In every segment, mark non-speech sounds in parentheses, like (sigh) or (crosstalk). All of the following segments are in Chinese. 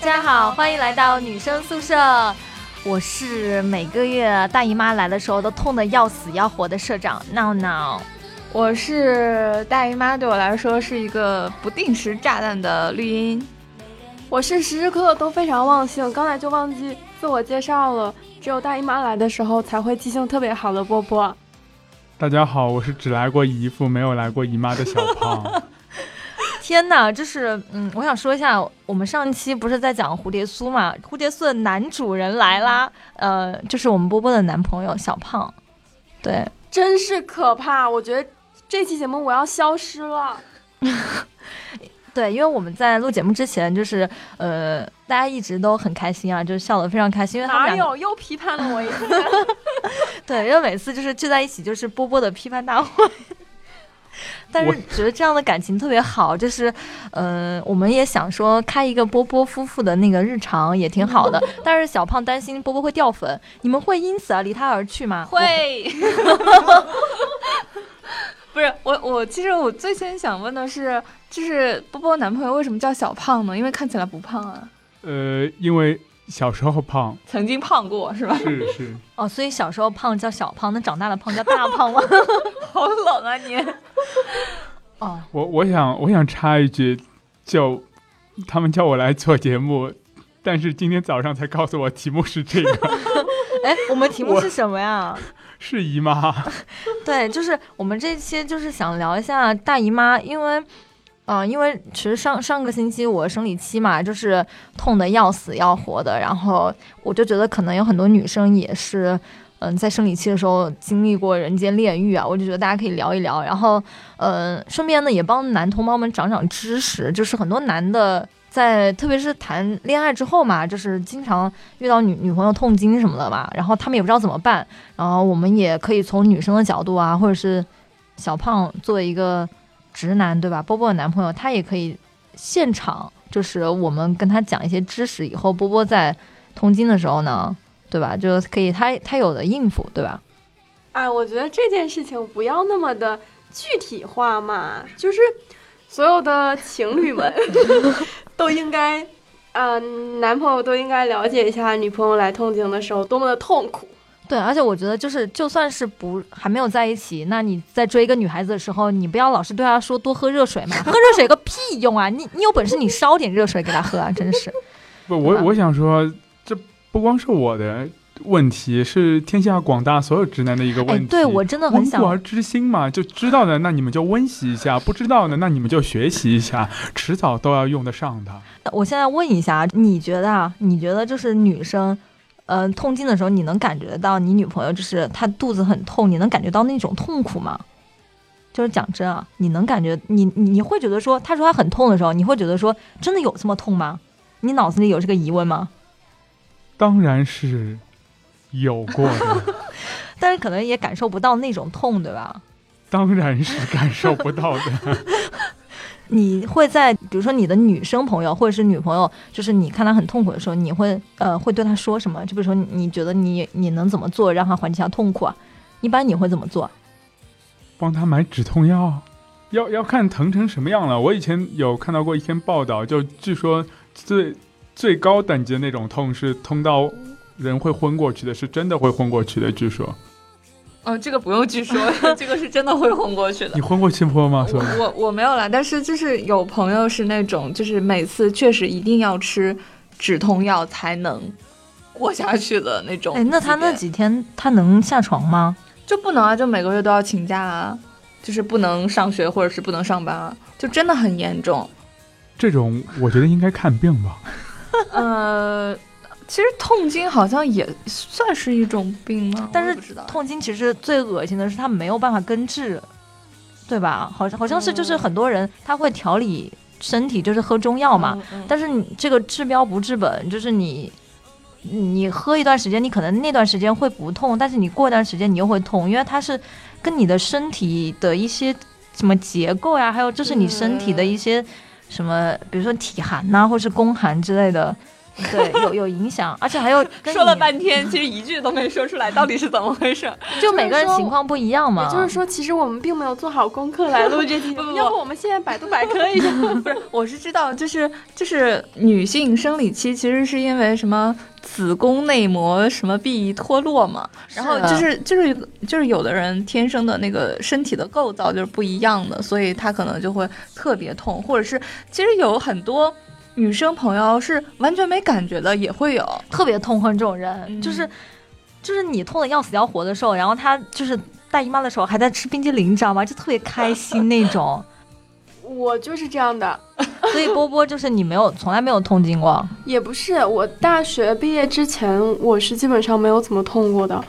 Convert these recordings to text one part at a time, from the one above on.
家好，欢迎来到女生宿舍。我是每个月大姨妈来的时候都痛得要死要活的社长闹闹。我是大姨妈对我来说是一个不定时炸弹的绿茵。我是时时刻刻都非常忘性，刚才就忘记自我介绍了。只有大姨妈来的时候才会记性特别好的波波。大家好，我是只来过姨父没有来过姨妈的小胖。(laughs) 天哪，就是嗯，我想说一下，我们上期不是在讲蝴蝶酥嘛？蝴蝶酥的男主人来啦，呃，就是我们波波的男朋友小胖。对，真是可怕！我觉得这期节目我要消失了。(laughs) 对，因为我们在录节目之前，就是呃，大家一直都很开心啊，就是笑得非常开心。因为哪有又批判了我一次？(laughs) 对，因为每次就是聚在一起，就是波波的批判大会。(laughs) 但是觉得这样的感情特别好，就是，呃，我们也想说开一个波波夫妇的那个日常也挺好的。但是小胖担心波波会掉粉，你们会因此而离他而去吗？会。(laughs) 不是我，我其实我最先想问的是，就是波波男朋友为什么叫小胖呢？因为看起来不胖啊。呃，因为。小时候胖，曾经胖过是吧？是是。哦，所以小时候胖叫小胖，那长大了胖叫大胖吗？(laughs) 好冷啊你！(laughs) 哦，我我想我想插一句，就他们叫我来做节目，但是今天早上才告诉我题目是这个。(laughs) 哎，我们题目是什么呀？(laughs) 是姨妈。对，就是我们这期就是想聊一下大姨妈，因为。嗯，因为其实上上个星期我生理期嘛，就是痛的要死要活的，然后我就觉得可能有很多女生也是，嗯，在生理期的时候经历过人间炼狱啊，我就觉得大家可以聊一聊，然后，嗯，顺便呢也帮男同胞们长长知识，就是很多男的在特别是谈恋爱之后嘛，就是经常遇到女女朋友痛经什么的嘛，然后他们也不知道怎么办，然后我们也可以从女生的角度啊，或者是小胖作为一个。直男对吧？波波的男朋友他也可以现场，就是我们跟他讲一些知识，以后波波在痛经的时候呢，对吧？就可以他他有的应付，对吧？哎，我觉得这件事情不要那么的具体化嘛，就是所有的情侣们 (laughs) 都应该，嗯，男朋友都应该了解一下女朋友来痛经的时候多么的痛苦。对，而且我觉得就是，就算是不还没有在一起，那你在追一个女孩子的时候，你不要老是对她说多喝热水嘛，(laughs) 喝热水个屁用啊！你你有本事你烧点热水给她喝啊！真是。不，我我想说，这不光是我的问题，是天下广大所有直男的一个问题。对我真的很想。温故而知新嘛，就知道的那你们就温习一下，不知道的那你们就学习一下，迟早都要用得上的。我现在问一下，你觉得啊？你觉得就是女生？嗯，痛经的时候，你能感觉到你女朋友就是她肚子很痛，你能感觉到那种痛苦吗？就是讲真啊，你能感觉你你会觉得说，她说她很痛的时候，你会觉得说，真的有这么痛吗？你脑子里有这个疑问吗？当然是有过的，(laughs) 但是可能也感受不到那种痛，对吧？当然是感受不到的。(laughs) 你会在比如说你的女生朋友或者是女朋友，就是你看她很痛苦的时候，你会呃会对她说什么？就比如说你觉得你你能怎么做让她缓解下痛苦啊？一般你会怎么做？帮她买止痛药，要要看疼成什么样了。我以前有看到过一篇报道，就据说最最高等级的那种痛是痛到人会昏过去的，是真的会昏过去的。据说。嗯，这个不用据说，(laughs) 这个是真的会昏过去的。你昏过气坡吗？我我没有啦，但是就是有朋友是那种，就是每次确实一定要吃止痛药才能过下去的那种。哎，那他那几天他能下床吗？就不能啊，就每个月都要请假啊，就是不能上学或者是不能上班啊，就真的很严重。这种我觉得应该看病吧。(laughs) 呃。其实痛经好像也算是一种病吗？但是痛经其实最恶心的是它没有办法根治，对吧？好像好像是就是很多人他会调理身体，就是喝中药嘛。但是你这个治标不治本，就是你你喝一段时间，你可能那段时间会不痛，但是你过一段时间你又会痛，因为它是跟你的身体的一些什么结构呀，还有就是你身体的一些什么，比如说体寒呐，或是宫寒之类的。(laughs) 对，有有影响，而且还有说了半天，其实一句都没说出来，到底是怎么回事？(laughs) 就每个人情况不一样嘛。也就是说，其实我们并没有做好功课来录 (laughs) 这期节目，不不不要不我们现在百度百科一下。不是，我是知道，就是就是女性生理期其实是因为什么子宫内膜什么壁脱落嘛，然后就是就是就是有的人天生的那个身体的构造就是不一样的，所以他可能就会特别痛，或者是其实有很多女生朋友是完全没感觉的，也会有。特别痛恨这种人，嗯就是就是你痛的要死要活的时候，然后他就是大姨妈的时候还在吃冰激凌，你知道吗？就特别开心那种。我就是这样的，(laughs) 所以波波就是你没有从来没有痛经过，也不是我大学毕业之前，我是基本上没有怎么痛过的，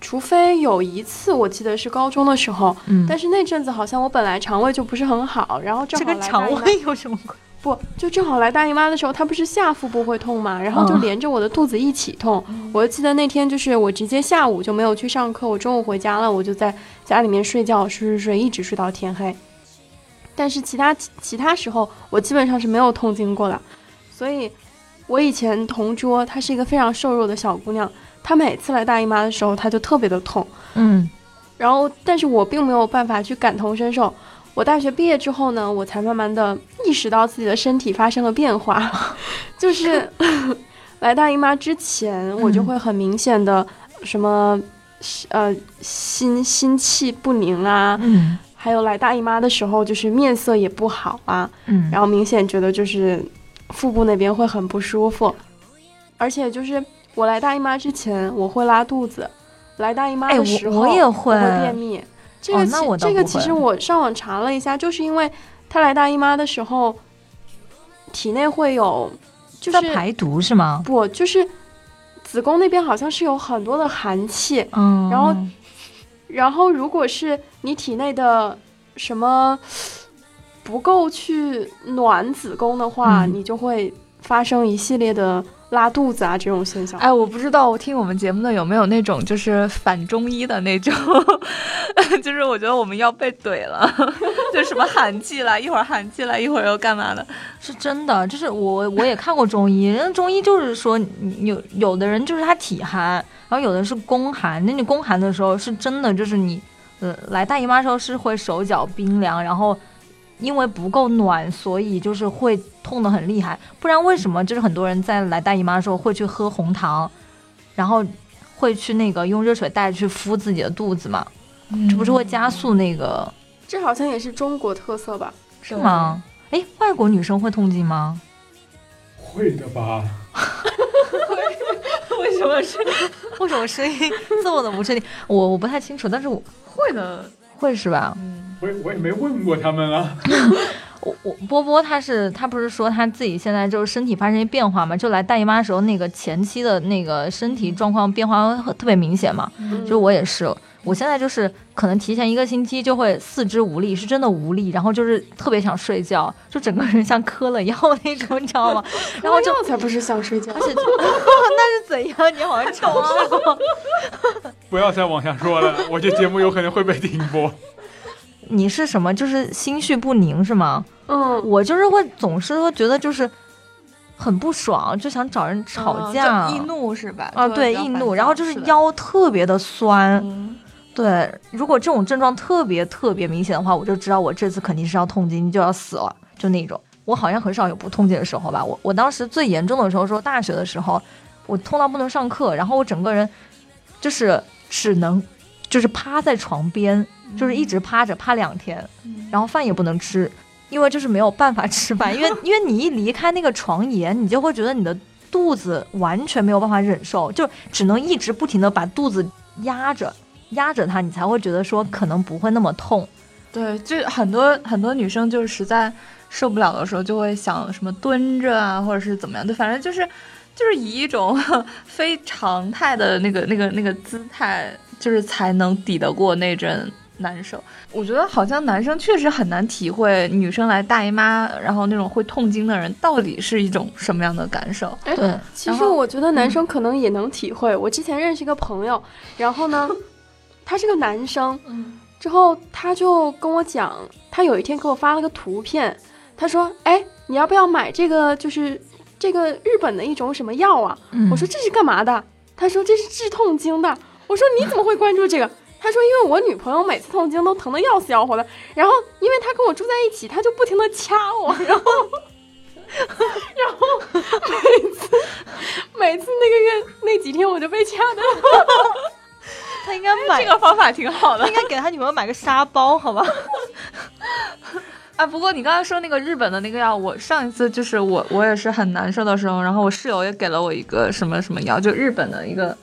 除非有一次我记得是高中的时候，嗯，但是那阵子好像我本来肠胃就不是很好，然后正这个肠胃有什么关？(laughs) 不就正好来大姨妈的时候，它不是下腹部会痛嘛，然后就嗯连着我的肚子一起痛。我就记得那天就是我直接下午就没有去上课，我中午回家了，我就在家里面睡觉，睡睡睡，一直睡到天黑。但是其他其他时候，我基本上是没有痛经过的。所以，我以前同桌她是一个非常瘦弱的小姑娘，她每次来大姨妈的时候，她就特别的痛。嗯，然后，但是我并没有办法去感同身受。我大学毕业之后呢，我才慢慢的意识到自己的身体发生了变化，(laughs) 就是来大姨妈之前，我就会很明显的什么，呃，心心气不宁啊，嗯还有来大姨妈的时候，就是面色也不好啊，嗯，然后明显觉得就是腹部那边会很不舒服，而且就是我来大姨妈之前，我会拉肚子，来大姨妈的时候，我也会。会便秘。这个其、哦那我倒这个其实我上网查了一下，就是因为她来大姨妈的时候，体内会有就是在排毒是吗？不就是子宫那边好像是有很多的寒气，嗯，然后然后如果是你体内的什么不够去暖子宫的话，嗯。你就会发生一系列的拉肚子啊这种现象。哎，我不知道我听我们节目的有没有那种就是反中医的那种，(laughs) 就是我觉得我们要被怼了，(laughs) 就什么寒气了，一会儿寒气了，一会儿又干嘛的。是真的，就是我我也看过中医，人家中医就是说，有有的人就是他体寒，然后有的是宫寒。那你宫寒的时候，是真的就是你，呃，来大姨妈的时候是会手脚冰凉，然后因为不够暖，所以就是会痛得很厉害。不然为什么就是很多人在来大姨妈的时候会去喝红糖，然后会去那个用热水袋去敷自己的肚子嘛？这不是会加速那个这好像也是中国特色吧？是吗？哎，外国女生会痛经吗？会的吧？(laughs) 为什么是 (laughs) 为什么声音这么的不确定？我我不太清楚，但是我会的？会是吧？嗯，我也我也没问过他们啊。(laughs) 我我波波他是他不是说他自己现在就是身体发生一些变化嘛？就来大姨妈的时候，那个前期的那个身体状况变化特别明显嘛。嗯就我也是，我现在就是可能提前一个星期就会四肢无力，是真的无力，然后就是特别想睡觉，就整个人像嗑了药那种，你知道吗？然后就药才不是想睡觉而。且就 (laughs) 那是怎样？你好像尝试过。不要再往下说了，我这节目有可能会被停播。你是什么？就是心绪不宁是吗？嗯，我就是会总是会觉得就是很不爽，就想找人吵架。就易怒是吧？啊，对，易怒，然后就是腰特别的酸。嗯对，如果这种症状特别特别明显的话，我就知道我这次肯定是要痛经，就要死了，就那种。我好像很少有不痛经的时候吧。我我当时最严重的时候，说大学的时候，我痛到不能上课，然后我整个人就是只能就是趴在床边，就是一直趴着趴两天，然后饭也不能吃，因为就是没有办法吃饭，因为 (laughs) 因为你一离开那个床沿，你就会觉得你的肚子完全没有办法忍受，就只能一直不停的把肚子压着压着它，你才会觉得说可能不会那么痛。对，就很多很多女生就是实在受不了的时候，就会想什么蹲着啊，或者是怎么样，就反正就是就是以一种 (laughs) 非常态的那个那个那个姿态，就是才能抵得过那阵难受。我觉得好像男生确实很难体会女生来大姨妈，然后那种会痛经的人到底是一种什么样的感受。哎对，其实我觉得男生可能也能体会。我之前认识一个朋友，然后呢，(laughs) 他是个男生，嗯之后他就跟我讲，他有一天给我发了个图片，他说：“哎，你要不要买这个？就是这个日本的一种什么药啊？嗯我说这是干嘛的？他说这是治痛经的。我说你怎么会关注这个？他说因为我女朋友每次痛经都疼得要死要活的，然后因为他跟我住在一起，他就不停的掐我，(laughs) 然后。然后每次每次那个月那几天我就被掐的，他应该买这个方法挺好的应该给他女朋友买个沙包，好吧？(laughs) 啊。不过你刚才说那个日本的那个药，我上一次就是我我也是很难受的时候，然后我室友也给了我一个什么什么药，就日本的一个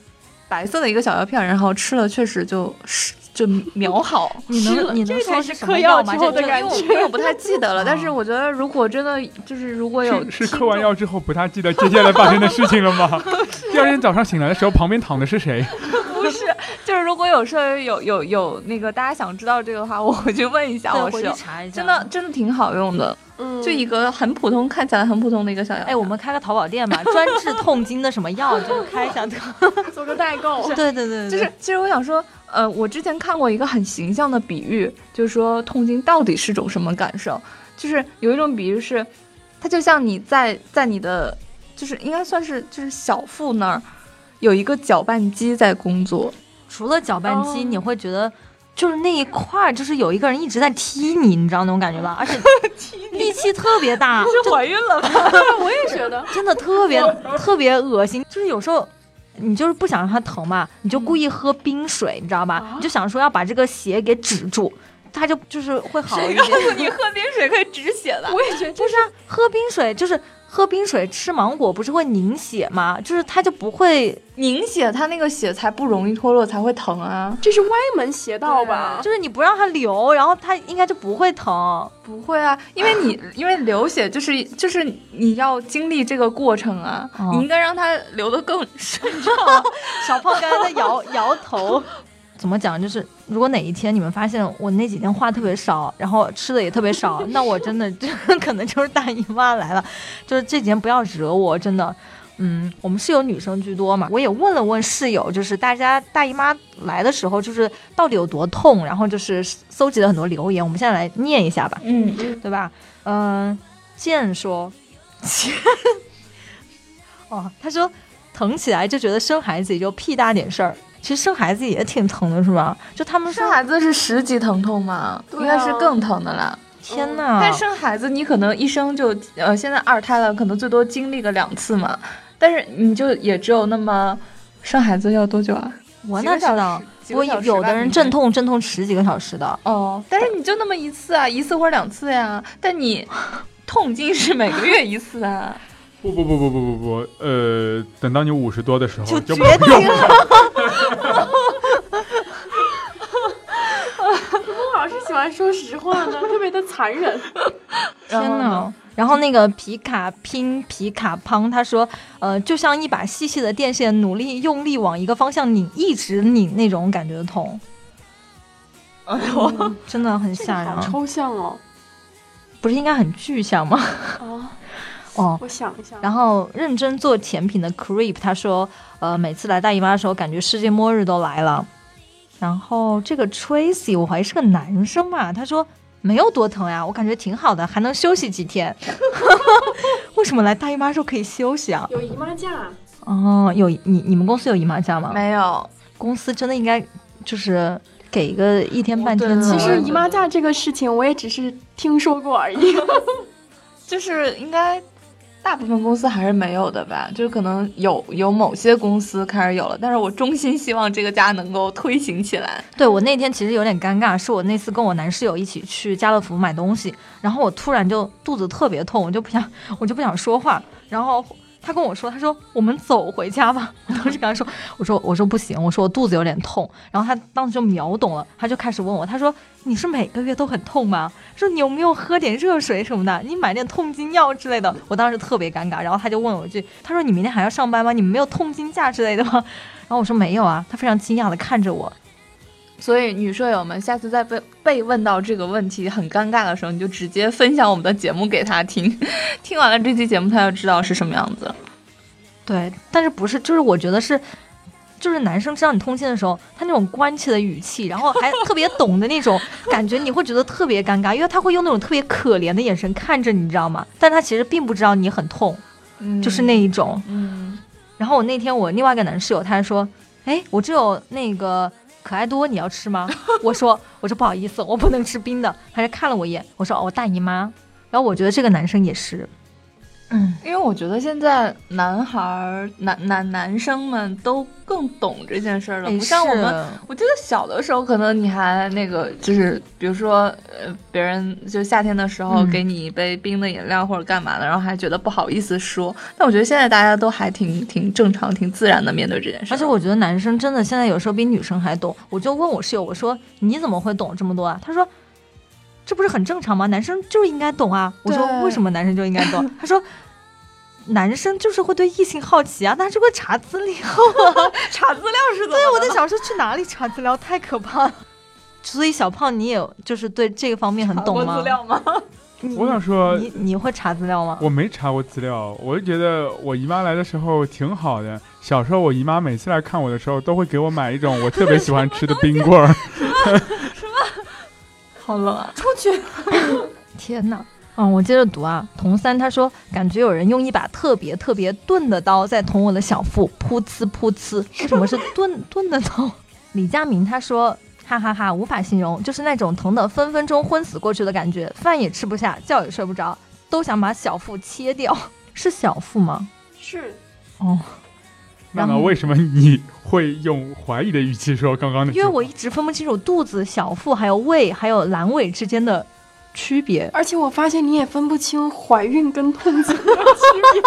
白色的一个小药片，然后吃了确实就是就秒好。(laughs) 你能你能说是嗑药吗？之后的这感觉因为我因为我不太记得了，(laughs) 哦但是我觉得如果真的就是如果有是嗑完药之后不太记得接下来发生的事情了吗？(laughs) 第二天早上醒来的时候，旁边躺的是谁？不是，就是如果有事儿有有有那个大家想知道这个的话，我回去问一下我回去我室友，查一下。真的真的挺好用的，嗯，就一个很普通，看起来很普通的一个小药。哎，我们开个淘宝店吧，(laughs) 专治痛经的什么药，就开一下。(laughs) 做个代购，(laughs) 对对对对，就是，其实我想说，呃，我之前看过一个很形象的比喻，就是说痛经到底是种什么感受？就是有一种比喻是，它就像你在在你的，就是应该算是就是小腹那儿有一个搅拌机在工作，除了搅拌机，哦你会觉得就是那一块儿，就是有一个人一直在踢你，你知道那种感觉吧？而且 (laughs) 力气特别大，是怀孕了吧？(laughs) 我也觉得，(laughs) 真的特别特别恶心。就是有时候你就是不想让它疼嘛，你就故意喝冰水，你知道吧？啊你就想说要把这个血给止住，它就就是会好一点。谁告诉你喝冰水可以止血的？我也觉得不是啊，喝冰水就是喝冰水吃芒果不是会凝血吗？就是它就不会，凝血，它那个血才不容易脱落，才会疼啊。这是歪门邪道吧？就是你不让它流，然后它应该就不会疼。不会啊，因为你 (laughs) 因为流血就是就是你要经历这个过程啊，哦你应该让它流得更顺畅。(laughs) 小胖刚才在摇摇头。怎么讲？就是如果哪一天你们发现我那几天话特别少，然后吃的也特别少，那我真的就 (laughs) 可能就是大姨妈来了。就是这几天不要惹我，真的。嗯，我们室友女生居多嘛，我也问了问室友，就是大家大姨妈来的时候，就是到底有多痛，然后就是搜集了很多留言，我们现在来念一下吧。嗯，对吧？嗯、健说，哦，他说疼起来就觉得生孩子也就屁大点事儿，其实生孩子也挺疼的，是吧？就他们生，孩子是十级疼痛嘛，啊应该是更疼的啦。天呐，但生孩子你可能一生就呃，现在二胎了，可能最多经历个两次嘛，但是你就也只有那么生孩子要多久啊？我哪知道我有的人阵痛阵痛十几个小时的，哦，但是你就那么一次啊，一次或者两次呀，但你痛经是每个月一次啊。(laughs) 不不不不不不不，呃，等到你五十多的时候就不决定了。我老是喜欢说实话呢，特别的残忍。(laughs) 天然后呢呐！然后那个皮卡拼皮卡胖他说，呃，就像一把细细的电线，努力用力往一个方向拧，一直拧那种感觉的痛，哎呦，真的很吓人好。抽象哦。不是应该很具象吗？啊，哦，我想一下。然后认真做甜品的 Creep 他说，呃，每次来大姨妈的时候，感觉世界末日都来了。然后这个 Tracy 我怀疑是个男生嘛，他说没有多疼呀，我感觉挺好的，还能休息几天。(laughs) 为什么来大姨妈的时候可以休息啊？有姨妈假，哦，有你你们公司有姨妈假吗？没有，公司真的应该就是给一个一天半天的。其实姨妈假这个事情，我也只是听说过而已。(laughs) 就是应该大部分公司还是没有的吧，就是可能有有某些公司开始有了，但是我衷心希望这个家能够推行起来。对我那天其实有点尴尬，是我那次跟我男室友一起去家乐福买东西，然后我突然就肚子特别痛，我就不想我就不想说话，然后他跟我说，他说我们走回家吧。(laughs) 我当时跟他说，我说我说不行，我说我肚子有点痛，然后他当时就秒懂了，他就开始问我，他说你是每个月都很痛吗？说你有没有喝点热水什么的？你买点痛经药之类的。我当时特别尴尬，然后他就问我一句，他说你明天还要上班吗？你们没有痛经假之类的吗？然后我说没有啊，他非常惊讶的看着我，所以女舍友们，下次再被被问到这个问题很尴尬的时候，你就直接分享我们的节目给他听，(laughs) 听完了这期节目，他就知道是什么样子了。对，但是不是，就是我觉得是，就是男生知道你通信的时候，他那种关切的语气，然后还特别懂的那种感觉，你会觉得特别尴尬，因为他会用那种特别可怜的眼神看着你，你知道吗？但他其实并不知道你很痛。嗯就是那一种。嗯然后我那天我另外一个男室友他还说，哎，我这有那个可爱多，你要吃吗？(laughs) 我说我说不好意思，我不能吃冰的。他就看了我一眼，我说哦，我大姨妈。然后我觉得这个男生也是，嗯，因为我觉得现在男孩儿、男男男生们都更懂这件事儿了，哎不像我们。我记得小的时候，可能你还那个，就是比如说，呃，别人就夏天的时候嗯给你一杯冰的饮料或者干嘛的，然后还觉得不好意思说。但我觉得现在大家都还挺挺正常、挺自然的面对这件事。而且我觉得男生真的现在有时候比女生还懂。我就问我室友，我说你怎么会懂这么多啊？他说这不是很正常吗？男生就应该懂啊。我说为什么男生就应该懂？他说。男生就是会对异性好奇啊，他就会查资料啊。(laughs) 查资料是怎么？对，我在想说去哪里查资料，太可怕了。所以小胖，你也就是对这个方面很懂吗？资料吗？(laughs) 我想说，你你会查资料吗？我没查过资料，我就觉得我姨妈来的时候挺好的。小时候我姨妈每次来看我的时候，都会给我买一种我特别喜欢吃的冰棍儿。(laughs) 好冷啊！出去。(laughs) 天哪！嗯，我接着读啊。童三他说，感觉有人用一把特别特别钝的刀在捅我的小腹，噗呲噗呲。为什么是钝 (laughs) 钝的刀？李佳明他说，哈哈哈无法形容，就是那种疼得分分钟昏死过去的感觉，饭也吃不下，觉也睡不着，都想把小腹切掉。是小腹吗？是哦，那么为什么你会用怀疑的语气说刚刚那句话？因为我一直分不清楚肚子、小腹还有胃还有阑尾之间的区别。而且我发现你也分不清怀孕跟痛经的区别。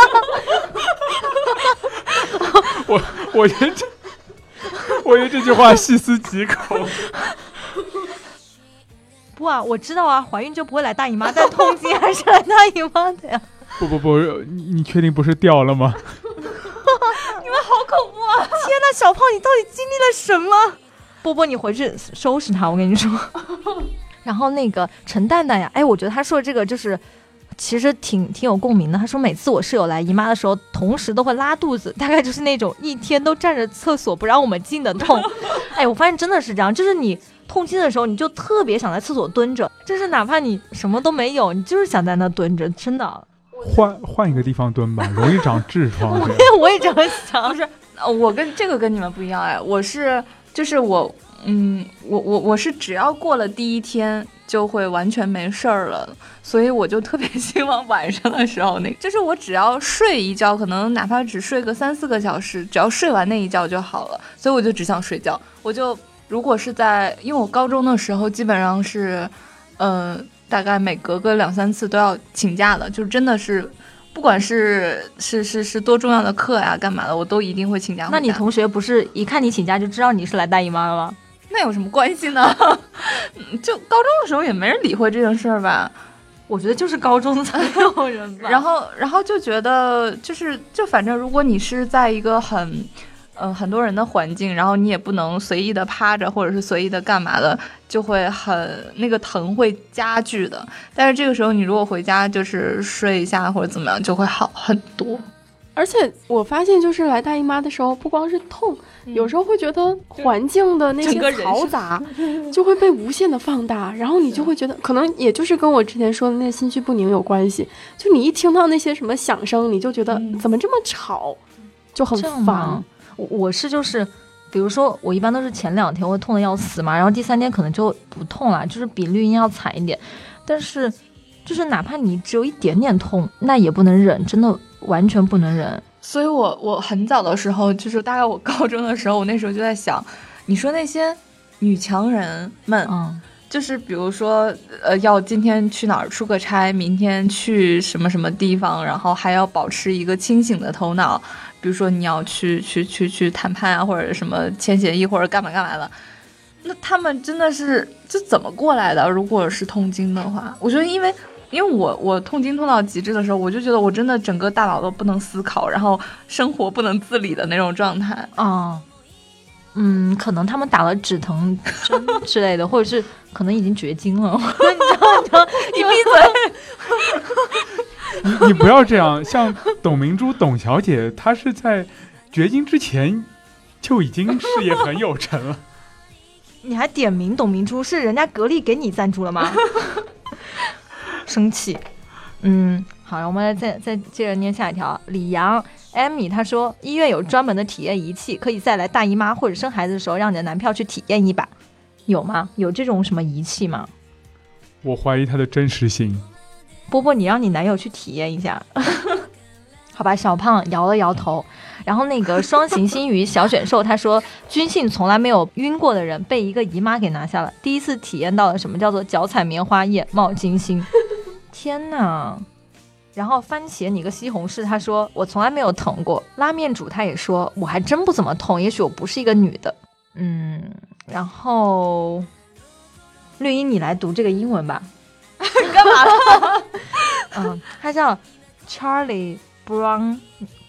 (laughs) 我觉得这，我觉得这句话细思极恐。(laughs) 不啊，我知道啊，怀孕就不会来大姨妈，但痛经还是来大姨妈的呀。不不不，你你确定不是掉了吗？(laughs) 天呐，小胖，你到底经历了什么？波波，你回去收拾他，我跟你说。(laughs) 然后那个陈蛋蛋呀，哎，我觉得他说的这个就是，其实挺挺有共鸣的。他说每次我室友来姨妈的时候，同时都会拉肚子，大概就是那种一天都站着厕所不让我们进的痛。(laughs) 哎，我发现真的是这样，就是你痛经的时候，你就特别想在厕所蹲着，就是哪怕你什么都没有，你就是想在那蹲着，真的。换换一个地方蹲吧，(laughs) 容易长痔疮。我也 (laughs) 我也这么想，不是，呃我跟这个跟你们不一样哎，我是就是我，嗯，我我我是只要过了第一天就会完全没事儿了，所以我就特别希望晚上的时候那，(laughs) 就是我只要睡一觉，可能哪怕只睡个三四个小时，只要睡完那一觉就好了，所以我就只想睡觉，我就如果是在，因为我高中的时候基本上是，呃，大概每隔个两三次都要请假的，就是真的是。不管是是是是多重要的课呀，干嘛的，我都一定会请假。那你同学不是一看你请假就知道你是来大姨妈了吗？那有什么关系呢？嗯 (laughs) 就高中的时候也没人理会这件事儿吧。我觉得就是高中才有人吧。(laughs) 然后，然后就觉得就是就反正如果你是在一个很。嗯，很多人的环境，然后你也不能随意的趴着，或者是随意的干嘛的，就会很那个疼会加剧的。但是这个时候你如果回家就是睡一下或者怎么样，就会好很多。而且我发现，就是来大姨妈的时候，不光是痛，有时候会觉得环境的那些嘈杂就会被无限的放大，然后你就会觉得，可能也就是跟我之前说的那心绪不宁有关系。就你一听到那些什么响声，你就觉得嗯怎么这么吵，就很烦吗。？我我是就是，比如说我一般都是前两天会痛的要死嘛，然后第三天可能就不痛了，就是比绿茵要惨一点。但是就是哪怕你只有一点点痛，那也不能忍，真的完全不能忍。所以我我很早的时候，就是大概我高中的时候，我那时候就在想，你说那些女强人们，嗯，就是比如说，呃，要今天去哪儿出个差，明天去什么什么地方，然后还要保持一个清醒的头脑。比如说你要去去去去谈判啊，或者什么签协议，或者干嘛干嘛的，那他们真的是这怎么过来的？如果是痛经的话，我觉得因为。因为我我痛经痛到极致的时候，我就觉得我真的整个大脑都不能思考，然后生活不能自理的那种状态。啊，嗯，可能他们打了止疼针之类的，或者是可能已经绝经了。你知道，你知道，你闭嘴！(laughs) (laughs) 你你不要这样，像董明珠董小姐，她是在绝经之前就已经事业很有成了。你还点名董明珠，是人家格力给你赞助了吗？(laughs) 生气。嗯，好，我们再再接着念下一条。李阳、艾米他说，医院有专门的体验仪器，可以再来大姨妈或者生孩子的时候，让你的男票去体验一把，有吗？有这种什么仪器吗？我怀疑它的真实性。波波，你让你男友去体验一下，(laughs) 好吧？小胖摇了摇头。然后那个双行星鱼小选兽他说，军训从来没有晕过的人被一个姨妈给拿下了，第一次体验到了什么叫做脚踩棉花叶冒金星。(laughs) 天哪！然后番茄你个西红柿，他说我从来没有疼过。拉面主他也说我还真不怎么痛，也许我不是一个女的。嗯，然后绿茵你来读这个英文吧。干嘛了？(laughs) 嗯，他叫 Charlie Brown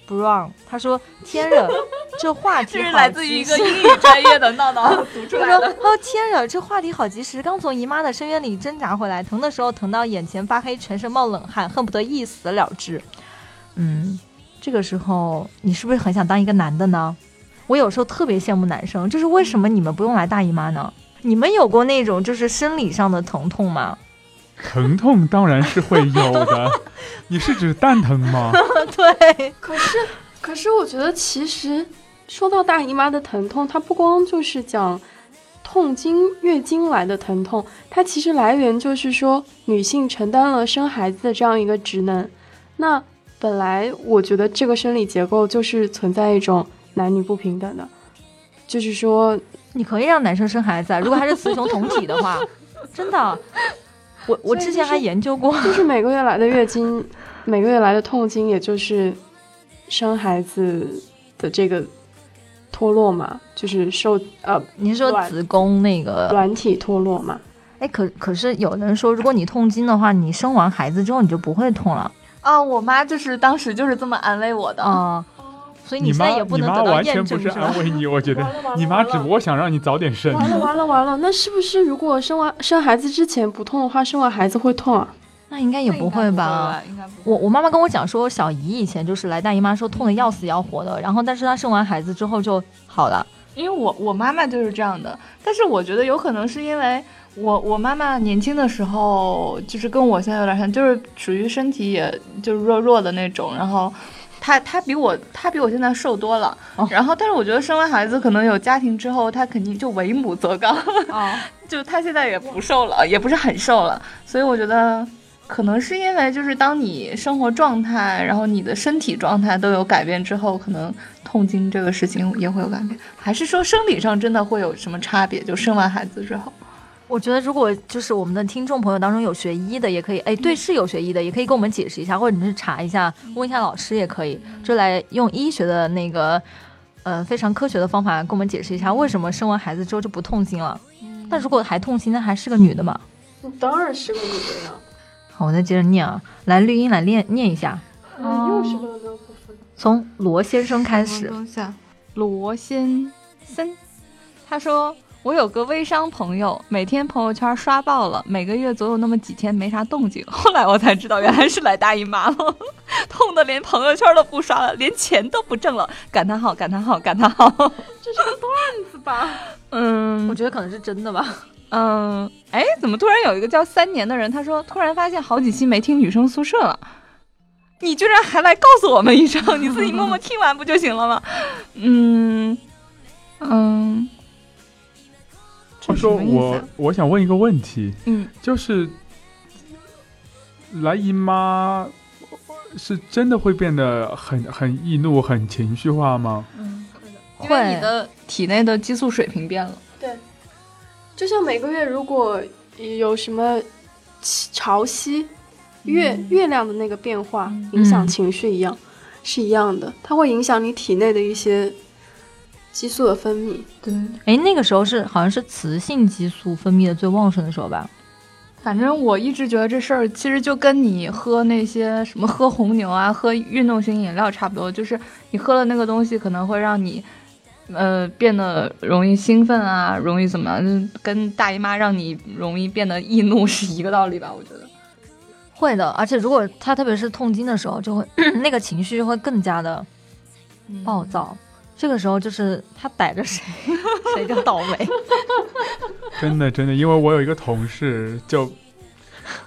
Brown，他说天热，这话题 (laughs) 这是来自于一个英语专业的闹闹读出他说：“来的。哦，天热，这话题好及时，刚从姨妈的深渊里挣扎回来，疼的时候疼到眼前发黑，全身冒冷汗，恨不得一死了之。”嗯，这个时候你是不是很想当一个男的呢？我有时候特别羡慕男生，就是为什么你们不用来大姨妈呢？你们有过那种就是生理上的疼痛吗？疼痛当然是会有的，(laughs) 你是指蛋疼吗？(laughs) 对，可是，可是我觉得其实说到大姨妈的疼痛，它不光就是讲痛经、月经来的疼痛，它其实来源就是说女性承担了生孩子的这样一个职能。那本来我觉得这个生理结构就是存在一种男女不平等的，就是说你可以让男生生孩子啊，如果他是雌雄同体的话，(laughs) 真的。我我之前还研究过，就是 (laughs) 每个月来的月经，每个月来的痛经，也就是生孩子的这个脱落嘛，就是受呃你是说子宫那个卵体脱落嘛。哎，可可是有人说，如果你痛经的话，你生完孩子之后你就不会痛了啊，我妈就是当时就是这么安慰我的。啊、所以你妈现在也不你妈能得到验完全不是证是吧安慰你，我觉得你妈只不过想让你早点生。完了完了完了，那是不是如果生完生孩子之前不痛的话，生完孩子会痛啊？那应该也不会吧？？应该不会。我我妈妈跟我讲说，小姨以前就是来大姨妈时候痛的要死要活的，然后但是她生完孩子之后就好了。因为我我妈妈就是这样的，但是我觉得有可能是因为我我妈妈年轻的时候就是跟我现在有点像，就是属于身体也就是弱弱的那种，然后她她比我他比我现在瘦多了，哦然后但是我觉得生完孩子可能有家庭之后，他肯定就为母则刚，哦，(laughs) 就他现在也不瘦了，也不是很瘦了，所以我觉得。可能是因为就是当你生活状态，然后你的身体状态都有改变之后，可能痛经这个事情也会有改变，还是说生理上真的会有什么差别？就生完孩子之后，我觉得如果就是我们的听众朋友当中有学医的，也可以，哎，对，是有学医的，也可以跟我们解释一下，或者你是查一下，问一下老师也可以，就来用医学的那个，呃，非常科学的方法跟我们解释一下，为什么生完孩子之后就不痛经了？那如果还痛经，那还是个女的吗？当然是个女的呀，好，我再接着念啊，来绿茵来念念一下，又是个那部分。从罗先生开始。罗先生，他说我有个微商朋友，每天朋友圈刷爆了，每个月总有那么几天没啥动静。后来我才知道，原来是来大姨妈了，(laughs) 痛的连朋友圈都不刷了，连钱都不挣了。感叹号，感叹号，感叹号。这是个段子吧？嗯我觉得可能是真的吧。(laughs) 嗯，哎，怎么突然有一个叫三年的人，他说突然发现好几期没听女生宿舍了。你居然还来告诉我们一声，你自己默默听完不就行了吗？嗯 (laughs) 嗯，这话说我啊？我想问一个问题，嗯，就是来姨妈是真的会变得很很易怒、很情绪化吗？嗯，会的。因为会你的体内的激素水平变了。对。就像每个月如果有什么潮汐、月、月亮的那个变化影响情绪一样，是一样的，它会影响你体内的一些激素的分泌。对，哎，那个时候是好像是雌性激素分泌的最旺盛的时候吧？反正我一直觉得这事儿其实就跟你喝那些什么喝红牛啊、喝运动型饮料差不多，就是你喝了那个东西可能会让你。呃，变得容易兴奋啊，容易怎么样？就是跟大姨妈让你容易变得易怒是一个道理吧？我觉得。会的，而且如果他特别是痛经的时候，就会 (clears throat) 那个情绪会更加的暴躁。这个时候就是他逮着谁，(laughs) 谁就倒霉。(laughs) 真的真的，因为我有一个同事，就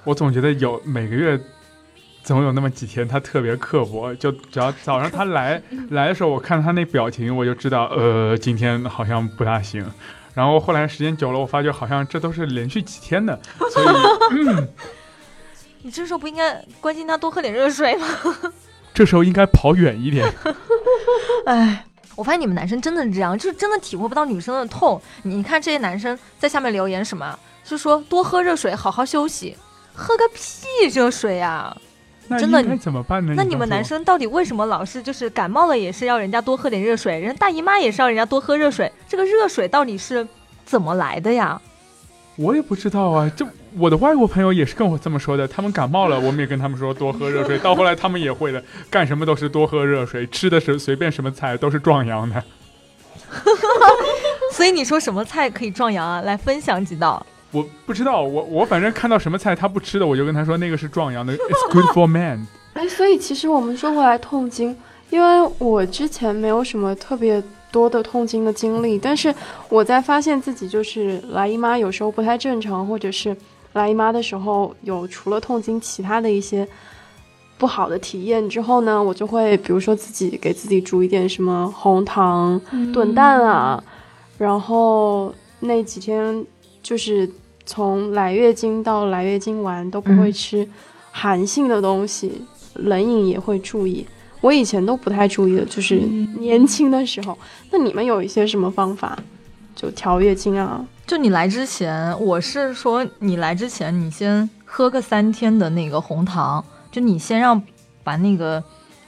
我总觉得有每个月总有那么几天他特别刻薄，就只要早上他来来的时候，我看他那表情，我就知道，呃，今天好像不大行。然后后来时间久了，我发觉好像这都是连续几天的，所以嗯，(laughs) 你这时候不应该关心他多喝点热水吗？这时候应该跑远一点。哎，我发现你们男生真的是这样，就是真的体会不到女生的痛。你看这些男生在下面留言什么，就说多喝热水，好好休息，喝个屁热水呀、那真的应该怎么办呢？那你们男生到底为什么老是就是感冒了也是要人家多喝点热水，人大姨妈也是要人家多喝热水，这个热水到底是怎么来的呀？我也不知道啊，就我的外国朋友也是跟我这么说的。他们感冒了，我们也跟他们说多喝热水。到后来他们也会的，干什么都是多喝热水，吃的是随便什么菜都是壮阳的。所以你说什么菜可以壮阳啊？来分享几道。我不知道，我我反正看到什么菜他不吃的，我就跟他说那个是壮阳的，(laughs) It's good for man。哎，所以其实我们说回来痛经，因为我之前没有什么特别多的痛经的经历，但是我在发现自己就是来姨妈有时候不太正常，或者是来姨妈的时候有除了痛经其他的一些不好的体验之后呢，我就会比如说自己给自己煮一点什么红糖炖蛋啊，然后那几天就是从来月经到来月经完都不会嗯。吃寒性的东西，冷饮也会注意。我以前都不太注意的，就是年轻的时候。那你们有一些什么方法，就调月经啊？就你来之前，我是说你来之前，你先喝个三天的那个红糖，就你先让把那个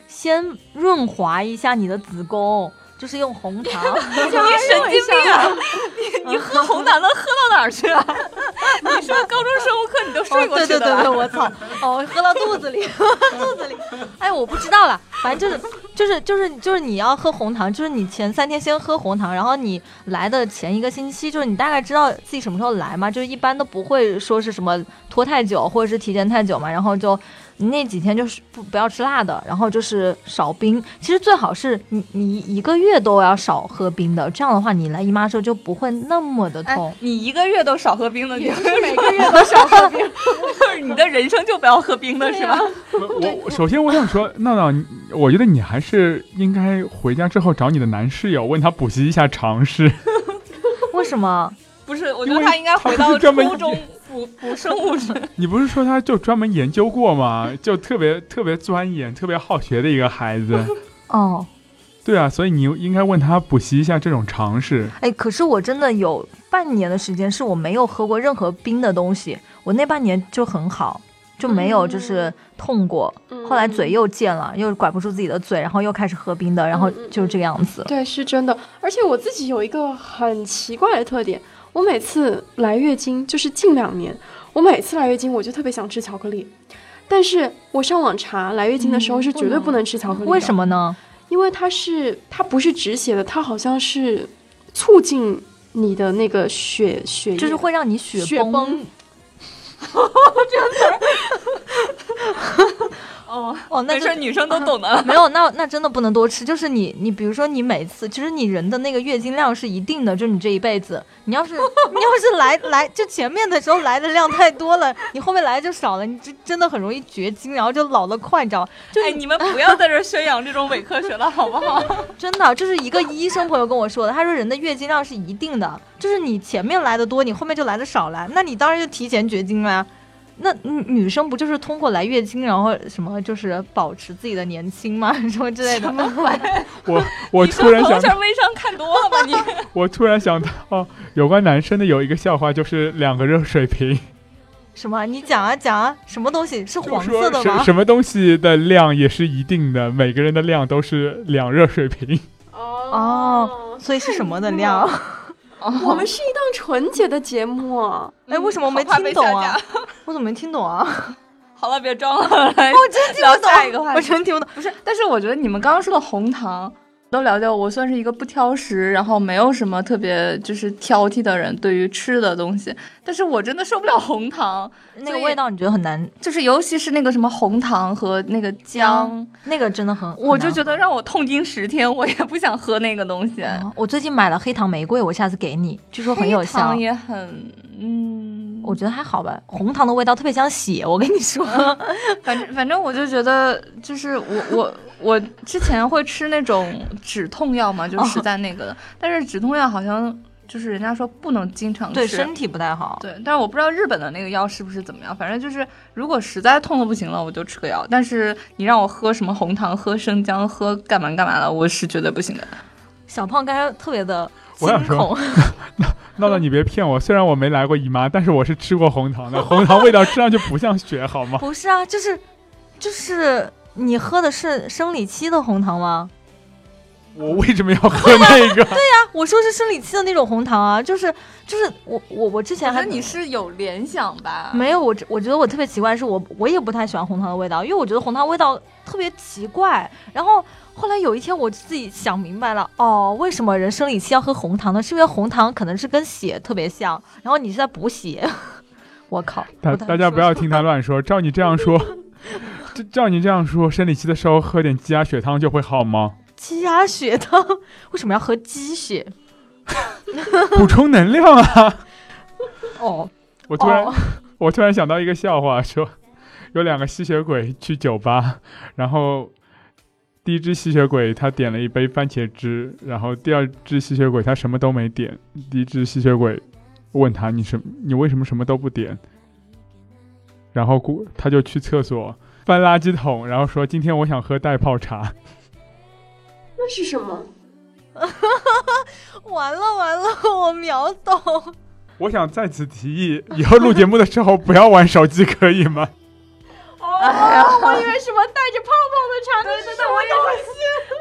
先润滑一下你的子宫，就是用红糖。(laughs) 你神经病啊！(laughs) 你你喝红糖能喝到哪儿去啊？(laughs) 你说高中生物课你都睡过去的了哦对对对对，我操！哦，喝到肚子里，喝到肚子里。哎，我不知道了，反正就是就是就是就是你要喝红糖，就是你前三天先喝红糖，然后你来的前一个星期，就是你大概知道自己什么时候来嘛，就是一般都不会说是什么拖太久或者是提前太久嘛，然后就。你那几天就是不不要吃辣的，然后就是少冰。其实最好是你你一个月都要少喝冰的，这样的话你来姨妈的时候就不会那么的痛。哎，你一个月都少喝冰的，你每个月 (laughs) 都少喝冰，就 (laughs) 是你的人生就不要喝冰的是吧？我我首先我想说，(laughs) 闹闹，我觉得你还是应该回家之后找你的男室友，问他补习一下常识。为什么？不是，我觉得他应该回到初中补补生物质。(laughs) 你不是说他就专门研究过吗？(laughs) 就特别特别钻研、特别好学的一个孩子。哦，(laughs) 对啊，所以你应该问他补习一下这种常识。哎，可是我真的有半年的时间是我没有喝过任何冰的东西，我那半年就很好，就没有就是痛过。后来嘴又贱了，又管不住自己的嘴，然后又开始喝冰的，然后就是这个样子。对，是真的。而且我自己有一个很奇怪的特点，我每次来月经，就是近两年，我每次来月经我就特别想吃巧克力，但是我上网查来月经的时候是绝对不能吃巧克力的。为什？么呢？因为它是它不是止血的，它好像是促进你的那个血血液，就是会让你血崩。血崩。(laughs) (laughs) (laughs) 哦哦，那就没事，女生都懂的。没有，那那真的不能多吃。就是你，你比如说你每次，其实你人的那个月经量是一定的，就是你这一辈子，你要是 (laughs) 你要是来来就前面的时候来的量太多了，你后面来就少了，你这真的很容易绝经，然后就老得快，你知道吗？就哎，你们不要在这儿宣扬这种伪科学了，好不好？(laughs) 真的，这是一个医生朋友跟我说的，他说人的月经量是一定的，就是你前面来的多，你后面就来的少了，那你当然就提前绝经了呀。那女女生不就是通过来月经，然后什么就是保持自己的年轻吗？(laughs) 什么之类的？(laughs) (laughs) 我我突然想朋友，微商看多了吧你？我突然想到，有关男生的有一个笑话，就是两个热水瓶，什么？你讲啊讲啊，什么东西是黄色的吗？什什么东西的量也是一定的，每个人的量都是两热水瓶。哦，所以是什么的量？我们是一档纯洁的节目，哎，为什么我没听懂啊？(laughs) 我怎么没听懂啊？(laughs) 好了，别装了，来，(laughs) 我真听不懂，我真听不懂。不是，但是我觉得你们刚刚说的红糖，都了解我，算是一个不挑食，然后没有什么特别就是挑剔的人，对于吃的东西。但是我真的受不了红糖，那个味道你觉得很难？就是尤其是那个什么红糖和那个姜，那个真的很，我就觉得让我痛经十天，我也不想喝那个东西。哦我最近买了黑糖玫瑰，我下次给你，据说很有黑效糖。也很，嗯，我觉得还好吧。红糖的味道特别像血，我跟你说。反正反正我就觉得，就是我我我之前会吃那种止痛药嘛，就实在那个的，但是止痛药好像就是人家说不能经常吃，对身体不太好。对，但是我不知道日本的那个药是不是怎么样，反正就是如果实在痛的不行了，我就吃个药。但是你让我喝什么红糖、喝生姜、喝干嘛干嘛的，我是绝对不行的。小胖刚才特别的惊我想说，(laughs) 闹闹，你别骗我，虽然我没来过姨妈，但是我是吃过红糖的，红糖味道吃上去不像血，好吗？不是啊，就是就是你喝的是生理期的红糖吗？我为什么要喝那个？(laughs) 啊，我说是生理期的那种红糖啊，就是就是我我我之前还你是有联想吧？没有，我我觉得我特别奇怪，是我我也不太喜欢红糖的味道，因为我觉得红糖味道特别奇怪。然后后来有一天我自己想明白了，哦，为什么人生理期要喝红糖呢？是因为红糖可能是跟血特别像，然后你是在补血。(laughs) 我靠！大大家不要听他乱说，照你这样说，(laughs) 这照你这样说，生理期的时候喝点鸡鸭血汤就会好吗？鸡鸭血汤，为什么要喝鸡血？(laughs) 补充能量啊！哦，我突然、哦我突然想到一个笑话，说有两个吸血鬼去酒吧，然后第一只吸血鬼他点了一杯番茄汁，然后第二只吸血鬼他什么都没点。第一只吸血鬼问他你什你为什么什么都不点？然后过他就去厕所翻垃圾桶，然后说今天我想喝袋泡茶。(laughs) 那是什么？完 (laughs) 了完了，(laughs) 我秒懂。我想在此提议，以后录节目的时候不要玩手机，可以吗？哦，哎呀我以为什么带着泡泡的茶，那是什么东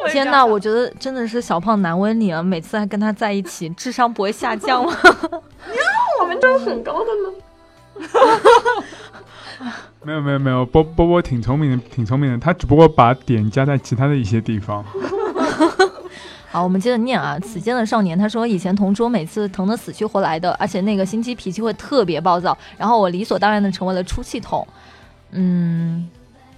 西？天哪，我觉得真的是小胖难为你了，每次还跟他在一起，智商不会下降吗？我们都很高的呢。(laughs) 没有没有没有，波波波挺聪明的，挺聪明的。他只不过把点加在其他的一些地方。(laughs) 好，我们接着念啊。此间的少年他说，以前同桌每次疼得死去活来的，而且那个星期脾气会特别暴躁，然后我理所当然的成为了出气筒。嗯，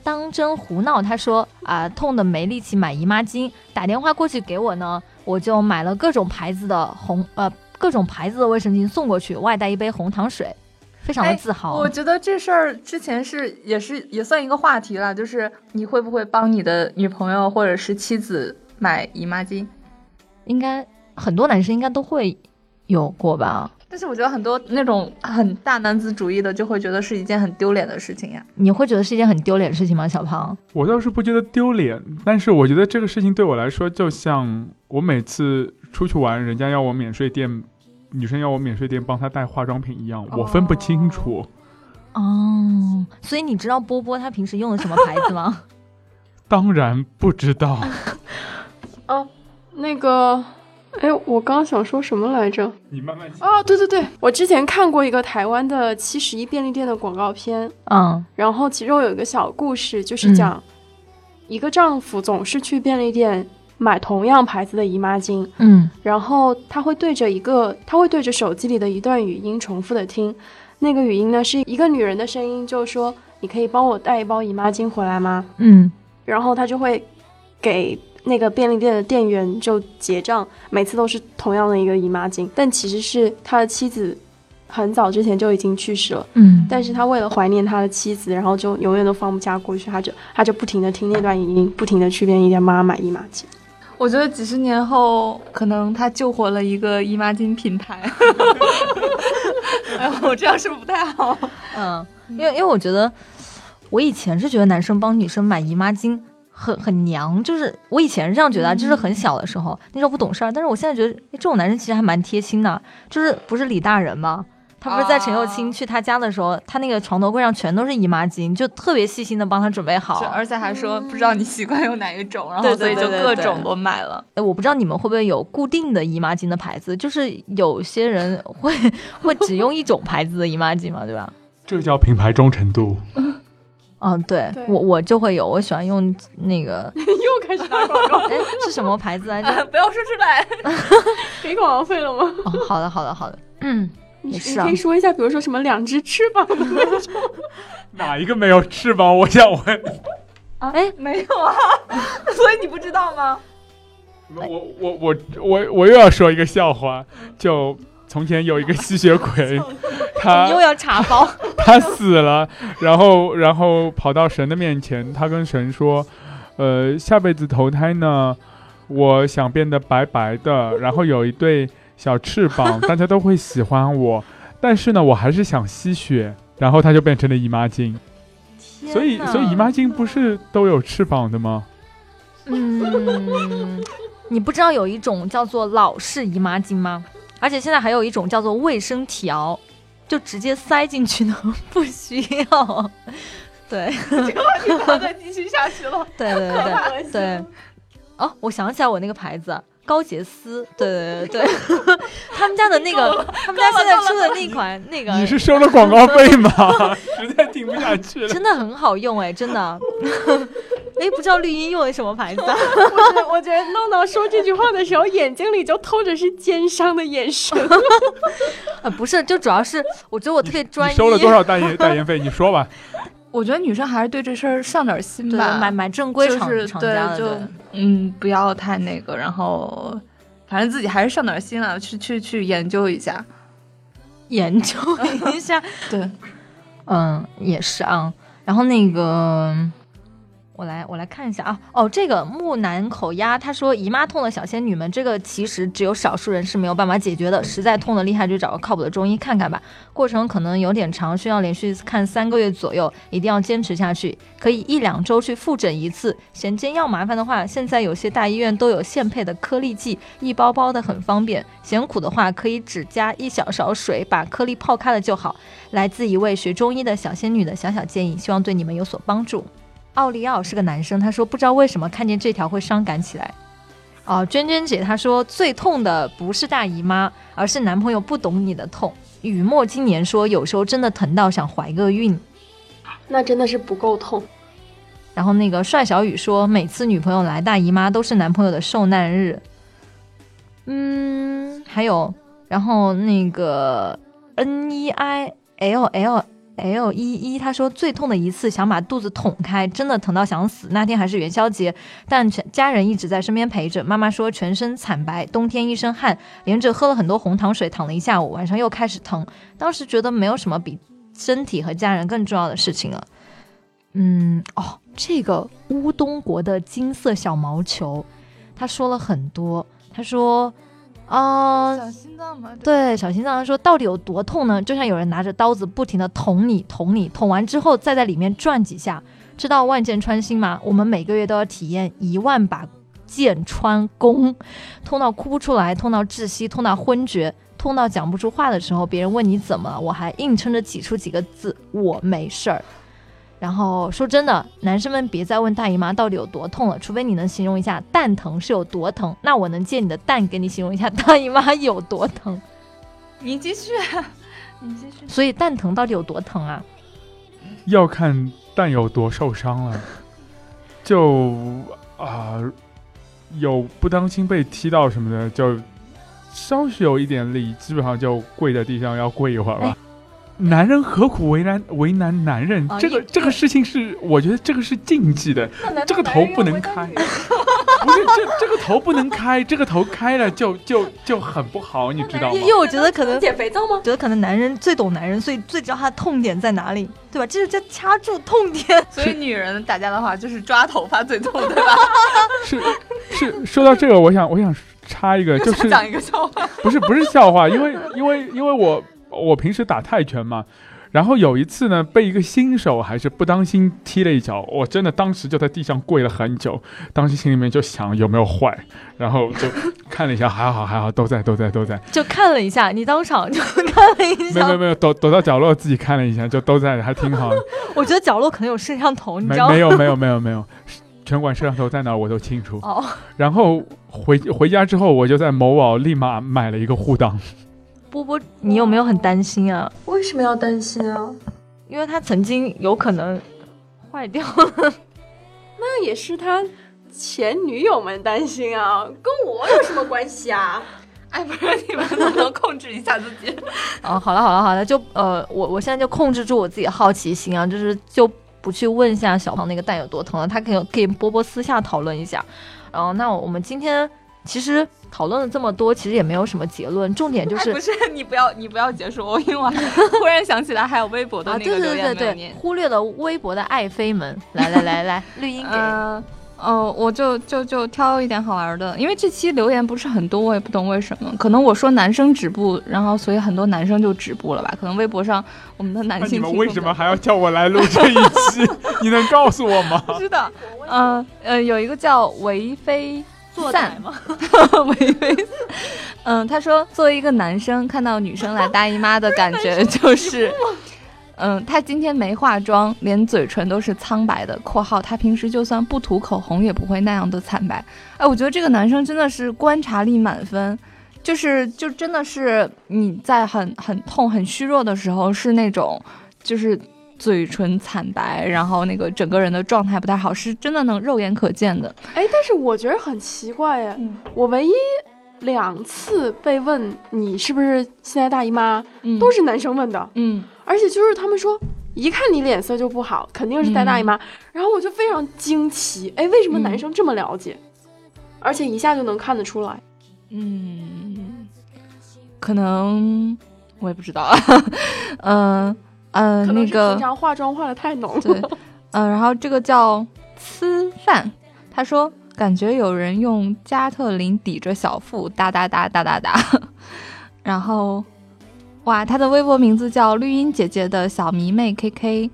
当真胡闹。他说啊，痛的没力气买姨妈巾，打电话过去给我呢，我就买了各种牌子的红呃各种牌子的卫生巾送过去，外带一杯红糖水，非常的哎自豪。我觉得这事儿之前是也是也算一个话题了，就是你会不会帮你的女朋友或者是妻子买姨妈巾？应该很多男生应该都会有过吧？但是我觉得很多那种很大男子主义的就会觉得是一件很丢脸的事情呀。你会觉得是一件很丢脸的事情吗，小胖？我倒是不觉得丢脸，但是我觉得这个事情对我来说，就像我每次出去玩，人家要我免税店，女生要我免税店帮她带化妆品一样，我分不清楚。哦，所以你知道波波他平时用的什么牌子吗？(laughs) (laughs) 当然不知道，哦那个，哎，我刚刚想说什么来着？你慢慢讲。哦，对对对，我之前看过一个台湾的七十一便利店的广告片，嗯然后其中有一个小故事，就是讲一个丈夫总是去便利店买同样牌子的姨妈巾，嗯然后他会对着一个，他会对着手机里的一段语音重复的听，那个语音呢是一个女人的声音，就说：“你可以帮我带一包姨妈巾回来吗嗯，？”然后他就会给那个便利店的店员就结账，每次都是同样的一个姨妈巾，但其实是他的妻子很早之前就已经去世了。嗯，但是他为了怀念他的妻子，然后就永远都放不下过去，他就他就不停的听那段语音，不停的去便利店帮他买姨妈巾。我觉得几十年后，可能他救活了一个姨妈巾品牌。(laughs) 哎，我这样是不是不太好？嗯，因为因为我觉得，我以前是觉得男生帮女生买姨妈巾很很娘，就是我以前是这样觉得啊，就是很小的时候，那时候不懂事儿，但是我现在觉得，哎这种男生其实还蛮贴心的，就是不是李大人吗？他不是在陈幼卿啊去他家的时候，他那个床头柜上全都是姨妈巾，就特别细心的帮他准备好。而且还说不知道你习惯用哪一种，然后所以就各种都买了。哎，我不知道你们会不会有固定的姨妈巾的牌子，就是有些人会 (laughs) 会只用一种牌子的姨妈巾嘛，对吧？这叫品牌忠诚度。嗯，对对我我就会有，我喜欢用那个，(laughs) 又开始打广告，哎，是什么牌子来着？(laughs) 不要说出来。(laughs) 给广告费了吗？哦，好的，好的，好的，嗯，是啊你可以说一下，比如说什么两只翅膀的那种。哪一个没有翅膀？我想问。哎，没有啊，所以你不知道吗？我我我我我又要说一个笑话，就从前有一个吸血鬼，(laughs) 他又要查包，(laughs) 他死了，然后然后跑到神的面前，他跟神说，呃，下辈子投胎呢，我想变得白白的，然后有一对小翅膀，(laughs) 大家都会喜欢我，但是呢，我还是想吸血，然后他就变成了姨妈巾，所以所以姨妈巾不是都有翅膀的吗？嗯，你不知道有一种叫做老式姨妈巾吗？而且现在还有一种叫做卫生条，就直接塞进去呢，(laughs) 不需要。对这个话题不能再继续下去了。(laughs) 对对对对对。哦，我想起来我那个牌子。高洁丝，对对对对，(laughs) 他们家的那个，他们家现在出的那款那个，你是收了广告费吗？实在听不下去了。真的很好用哎，真的。哎，不知道绿茵用的什么牌子？(laughs) 不是，我觉得闹闹说这句话的时候，眼睛里就透着是奸商的眼神。啊，(laughs) 不是，就主要是我觉得我特别专业。收了多少代言代言费？你说吧。(laughs) 我觉得女生还是对这事儿上点心吧，买买正规厂就是厂家的，对，就嗯，不要太那个，然后反正自己还是上点心了，去去去研究一下，研究一下，对，嗯，也是啊。然后那个，我来我来看一下啊，哦，这个木南口鸭他说姨妈痛的小仙女们，这个其实只有少数人是没有办法解决的，实在痛的厉害就找个靠谱的中医看看吧。过程可能有点长，需要连续看三个月左右，一定要坚持下去。可以一两周去复诊一次。嫌煎药麻烦的话，现在有些大医院都有现配的颗粒剂，一包包的很方便。嫌苦的话，可以只加一小勺水，把颗粒泡开了就好。来自一位学中医的小仙女的小小建议，希望对你们有所帮助。奥利奥是个男生，他说不知道为什么看见这条会伤感起来。哦，娟娟姐她说最痛的不是大姨妈，而是男朋友不懂你的痛。雨墨今年说有时候真的疼到想怀个孕。那真的是不够痛。然后那个帅小雨说每次女朋友来大姨妈都是男朋友的受难日。嗯，还有，然后那个 N E I L L L 一一，他说最痛的一次想把肚子捅开，真的疼到想死。那天还是元宵节，但全家人一直在身边陪着。妈妈说全身惨白，冬天一身汗，连着喝了很多红糖水，躺了一下午，晚上又开始疼。当时觉得没有什么比身体和家人更重要的事情了。嗯，哦，这个乌东国的金色小毛球，他说了很多。他说，啊、小心脏嘛，对，小心脏他说到底有多痛呢？就像有人拿着刀子不停的捅你，捅你，捅完之后再在里面转几下。知道万箭穿心吗？我们每个月都要体验一万把箭穿弓，痛到哭不出来，痛到窒息，痛到昏厥，痛到讲不出话的时候，别人问你怎么了，我还硬撑着挤出几个字：我没事儿。然后说真的，男生们别再问大姨妈到底有多痛了，除非你能形容一下蛋疼是有多疼，那我能借你的蛋给你形容一下大姨妈有多疼。你继续，(laughs) 你继续。所以蛋疼到底有多疼啊？要看蛋有多受伤了，就啊、有不当心被踢到什么的，就稍许有一点力，基本上就跪在地上要跪一会儿吧。男人何苦为难为难男人？啊这个这个事情是，我觉得这个是禁忌的，这个头不能开。(laughs) 不是这这个头不能开，这个头开了就就就很不好，你知道吗因？(laughs) 为我觉得可能减肥皂吗？觉得可能男人最懂男人，所以最知道他的痛点在哪里，对吧？这就叫掐住痛点。所以 (laughs) 女人打架的话，就是抓头发最痛，对吧？是是，说到这个，我想我想插一个，就是讲一个笑话。不是不是笑话，因为因为因为我我平时打泰拳嘛，然后有一次呢，被一个新手还是不当心踢了一脚，我真的当时就在地上跪了很久，当时心里面就想有没有坏，然后就看了一下，还好还好，都在都在都在，就看了一下，你当场就 (laughs) 看了一下没有没有。没有，躲躲到角落自己看了一下，就都在，还挺好的，我觉得角落可能有摄像头，你知没道吗？没有没有没有没有，拳馆摄像头在哪我都清楚。哦，然后回回家之后，我就在某宝立马买了一个护裆。波波，你有没有很担心啊？为什么要担心啊？因为他曾经有可能坏掉了。(laughs) 那也是他前女友们担心啊，跟我有什么关系啊？(laughs) 哎，不是，你们能不能控制一下自己？(laughs) 哦，好了好了好了，就呃，我我现在就控制住我自己好奇心啊，就是就不去问一下小胖那个蛋有多疼了，他可以可以波波私下讨论一下。然后，那我们今天其实讨论了这么多，其实也没有什么结论，重点就是哎不是 (laughs) 你不要你不要结束，我因为我 (laughs) 忽然想起来还有微博的啊，那个留对对对对，言。忽略了微博的爱妃们，来 (laughs) 来来来，绿茵给。嗯，哦，我就就就挑一点好玩的，因为这期留言不是很多，我也不懂为什么。可能我说男生止步，然后所以很多男生就止步了吧？可能微博上我们的男那你们为什么还要叫我来录这一期？你能告诉我吗？是的，嗯呃，有一个叫维菲坐散台吗？(laughs) 维菲，嗯，他说作为一个男生，看到女生来大姨妈的 (laughs) 感觉就是。(laughs) 嗯，他今天没化妆，连嘴唇都是苍白的。（括号他平时就算不涂口红，也不会那样的惨白。）哎，我觉得这个男生真的是观察力满分，就是就真的是你在很很痛、很虚弱的时候，是那种就是嘴唇惨白，然后那个整个人的状态不太好，是真的能肉眼可见的。哎，但是我觉得很奇怪耶，嗯我唯一两次被问你是不是现在大姨妈，嗯都是男生问的，嗯而且就是他们说。一看你脸色就不好，肯定是带大姨妈。然后我就非常惊奇，哎，为什么男生这么了解？而且一下就能看得出来。嗯，可能我也不知道。嗯嗯，可能是那个平常化妆化的太浓对了。(laughs) 嗯，然后这个叫吃饭，他说感觉有人用加特林抵着小腹哒哒哒哒哒哒，(laughs) 然后哇，他的微博名字叫绿茵姐姐的小迷妹 KK，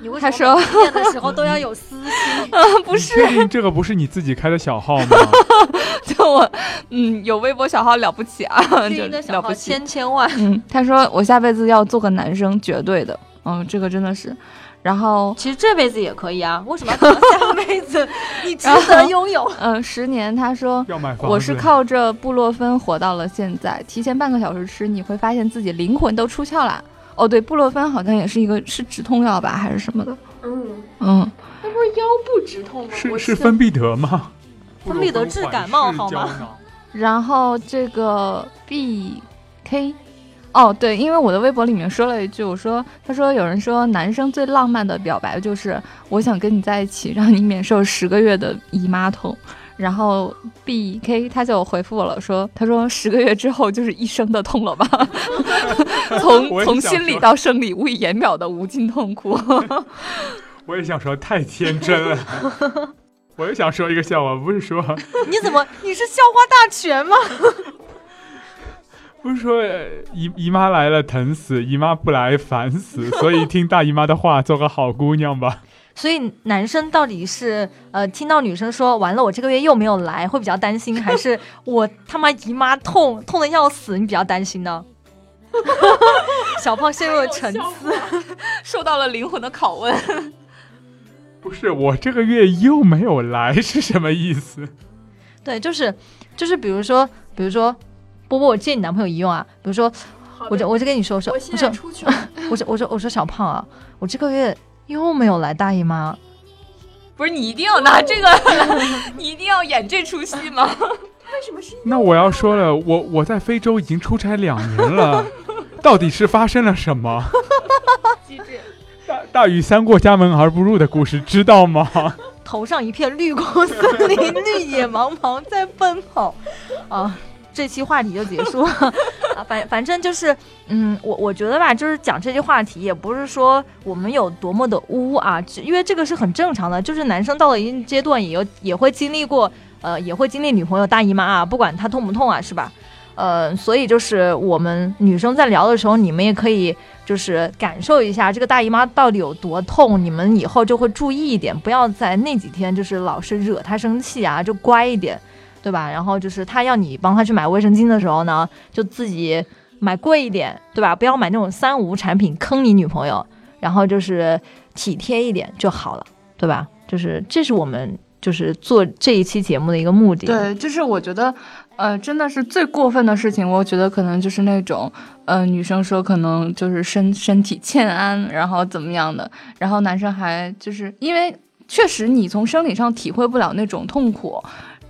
你为他说什么每次念的时候都要有私心？(laughs) 不是，你确定这个不是你自己开的小号吗？(laughs) 就我嗯有微博小号了不起啊，就绿茵的小号了不起。千千万。嗯，他说我下辈子要做个男生，绝对的。嗯，这个真的是。然后，其实这辈子也可以啊，为什么要等到下辈子？(laughs) 你值得拥有。呃，十年，他说要买房子？我是靠着布洛芬活到了现在。提前半个小时吃，你会发现自己灵魂都出窍了。哦，对，布洛芬好像也是一个是止痛药吧，还是什么的？嗯，嗯，那不是腰部止痛吗？是是芬必得吗？(laughs) 芬必得治感冒好吗 (laughs) (laughs) 然后这个 B K，哦，对，因为我的微博里面说了一句，我说，他说有人说男生最浪漫的表白就是我想跟你在一起，让你免受十个月的姨妈痛。然后 B K 他就回复我了，说他说十个月之后就是一生的痛了吧，(laughs) 从从心理到生理无以言表的无尽痛苦。(laughs) 我也想说太天真了。(laughs) 我也想说一个笑话，不是说你怎么？你是校花大全吗？不是说呃姨姨妈来了疼死，姨妈不来烦死，所以听大姨妈的话，做个好姑娘吧。所以男生到底是呃听到女生说完了我这个月又没有来，会比较担心，还是 (laughs) 我他妈姨妈痛痛的要死，你比较担心呢？(laughs) 小胖陷入了沉思。受到了灵魂的拷问。不是我这个月又没有来是什么意思？对，就是就是比如说比如说波波，我借你男朋友一用啊，比如说我就我就跟你说说，我我说。我说我说我说小胖啊，我这个月又没有来大姨妈，不是你一定要拿这个，(laughs) 你一定要演这出戏吗？为什么是那我要说了，我我在非洲已经出差两年了，(laughs) 到底是发生了什么？机智。大大雨三过家门而不入的故事，知道吗？(laughs) 头上一片绿光森林，绿野茫茫在奔跑，啊。这期话题就结束了啊，反 (laughs) 反正就是，嗯，我我觉得吧，就是讲这些话题，也不是说我们有多么的污啊，因为这个是很正常的，就是男生到了一定阶段，也有也会经历过，呃，也会经历女朋友大姨妈啊，不管她痛不痛啊，是吧？呃，所以就是我们女生在聊的时候，你们也可以就是感受一下这个大姨妈到底有多痛，你们以后就会注意一点，不要在那几天就是老是惹她生气啊，就乖一点，对吧？然后就是他要你帮他去买卫生巾的时候呢，就自己买贵一点，对吧？不要买那种三无产品坑你女朋友，然后就是体贴一点就好了，对吧？就是这是我们就是做这一期节目的一个目的。对，就是我觉得，呃，真的是最过分的事情，我觉得可能就是那种，呃，女生说可能就是身身体欠安，然后怎么样的，然后男生还就是因为确实你从生理上体会不了那种痛苦。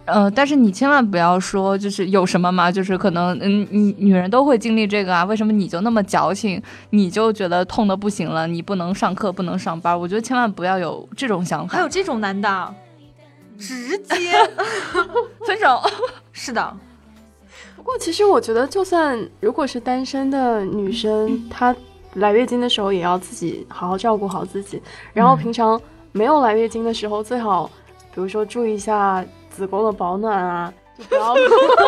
呃，但是你千万不要说，就是有什么嘛，就是可能，嗯，女女人都会经历这个啊，为什么你就那么矫情，你就觉得痛的不行了，你不能上课，不能上班？我觉得千万不要有这种想法。还有这种男的，直接 (laughs) (laughs) 分手，(laughs) 是的，不过其实我觉得，就算如果是单身的女生，她来月经的时候也要自己好好照顾好自己，然后平常没有来月经的时候，最好比如说注意一下子宫的保暖啊，就不要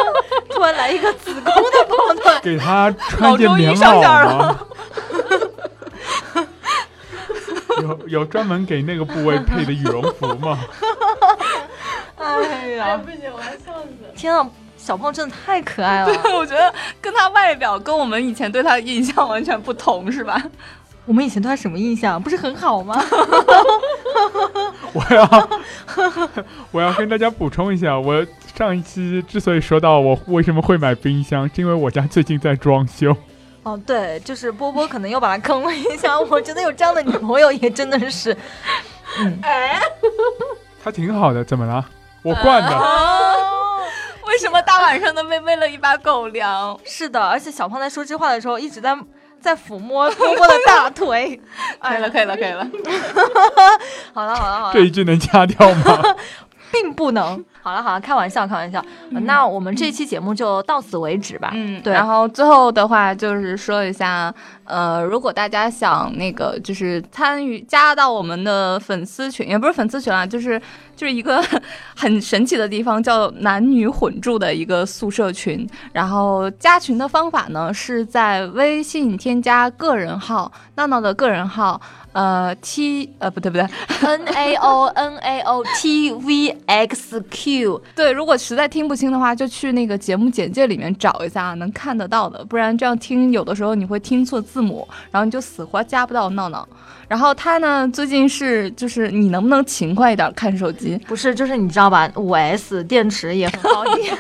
(laughs) 突然来一个子宫的保暖，给他穿件棉袄吗？有有专门给那个部位配的羽绒服吗？(laughs) 哎呀，不行，我要笑死。天啊，小胖真的太可爱了。对 (laughs) 我觉得跟他外表跟我们以前对他的印象完全不同，是吧？我们以前对他什么印象？不是很好吗？(laughs) 我要 (laughs) 我要跟大家补充一下，我上一期之所以说到我为什么会买冰箱，是因为我家最近在装修。哦，对，就是波波可能又把他坑了一下。我觉得有这样的女朋友也真的是，哎他挺好的，怎么了？我惯的。哦，为什么大晚上的被喂了一把狗粮？是的，而且小胖在说这话的时候一直在在抚摸波波的大腿。(laughs) 可以了，可以了，可以了。(laughs) 好了好了好了这，一句能掐掉吗？(laughs) 并不能。(laughs) 好了好了，开玩笑开玩笑。呃那我们这期节目就到此为止吧。嗯，对然后最后的话就是说一下，呃，如果大家想那个就是参与加到我们的粉丝群，也不是粉丝群啦，就是就是一个很神奇的地方，叫男女混住的一个宿舍群。然后加群的方法呢，是在微信添加个人号闹闹的个人号，呃 T 呃不对不对，N A O N A O T V X Q。(laughs) 对，如果实在听不清的话，就去那个节目简介里面找一下，能看得到的。不然这样听，有的时候你会听错字母，然后你就死活加不到闹闹。然后他呢，最近是就是你能不能勤快一点看手机？不是，就是你知道吧？五 S 电池也很好电，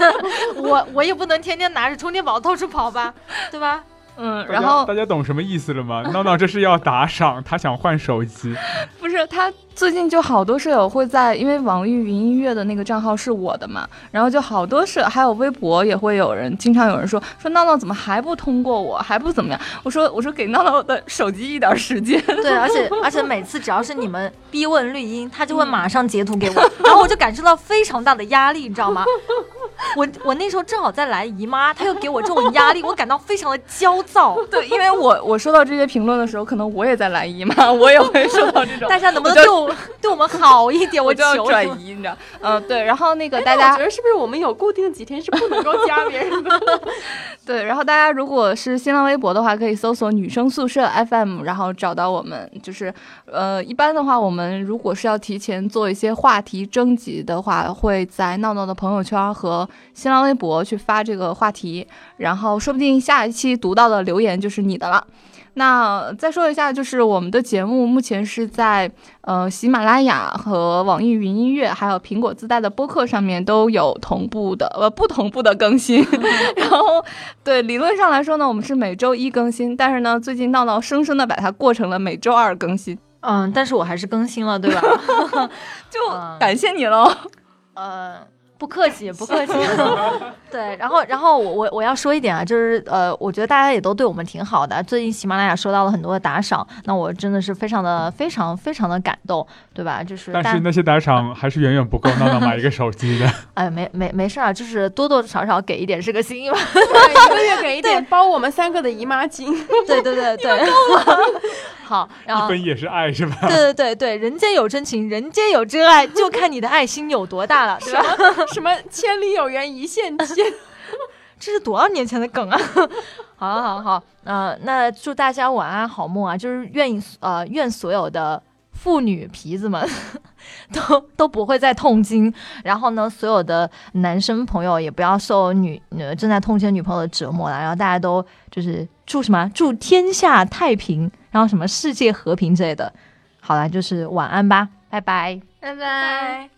我我也不能天天拿着充电宝到处跑吧，对吧？嗯，然后大家懂什么意思了吗？闹闹这是要打赏，他想换手机。(laughs) 不是他最近就好多舍友会在，因为网易云音乐的那个账号是我的嘛，然后就好多舍还有微博也会有人，经常有人说说闹闹怎么还不通过我，还不怎么样？我说我说给闹闹的手机一点时间。对，而且 (laughs) 而且每次只要是你们逼问绿茵，他就会马上截图给我，然后我就感受到非常大的压力，你知道吗？我我那时候正好在来姨妈，他又给我这种压力，我感到非常的焦躁。对，因为我我收到这些评论的时候，可能我也在来姨妈，我也会收到这种，大家能不能对我 (laughs) 对我们好一点？我就要。转移，你知道？(laughs) 嗯、对。然后那个大哎我家觉得是不是我们有固定几天是不能够加 (laughs) 别人的？对，然后大家如果是新浪微博的话，可以搜索“女生宿舍 FM”，然后找到我们。就是呃，一般的话，我们如果是要提前做一些话题征集的话，会在闹闹的朋友圈和新浪微博去发这个话题，然后说不定下一期读到的留言就是你的了。那再说一下，就是我们的节目目前是在呃喜马拉雅和网易云音乐，还有苹果自带的播客上面都有同步的呃不同步的更新。(laughs) 然后对理论上来说呢，我们是每周一更新，但是呢，最近闹闹生生的把它过成了每周二更新，嗯，但是我还是更新了，对吧？(laughs) 就嗯感谢你喽。呃，不客气，不客气。(laughs) 对，然后，然后我我我要说一点啊，就是呃，我觉得大家也都对我们挺好的。最近喜马拉雅收到了很多的打赏，那我真的是非常的、非常、非常的感动，对吧？就是但是那些打赏还是远远不够闹闹买一个手机的。(laughs) 哎，没没没事啊，就是多多少少给一点是个心嘛。对，一个月 (laughs) 给一点包我们三个的姨妈巾。对对对对，(laughs) 好，然后一分也是爱是吧？对对对对，人间有真情，人间有真爱，就看你的爱心有多大了，对吧？什么千里有缘一线牵？(laughs) 这是多少年前的梗啊！(laughs) 好，好，好，呃，那祝大家晚安好梦啊！就是愿意呃，愿所有的妇女皮子们都都不会再痛经，然后呢，所有的男生朋友也不要受女呃正在痛经女朋友的折磨了，然后大家都就是祝什么祝天下太平，然后什么世界和平之类的。好了，就是晚安吧，拜拜。拜拜。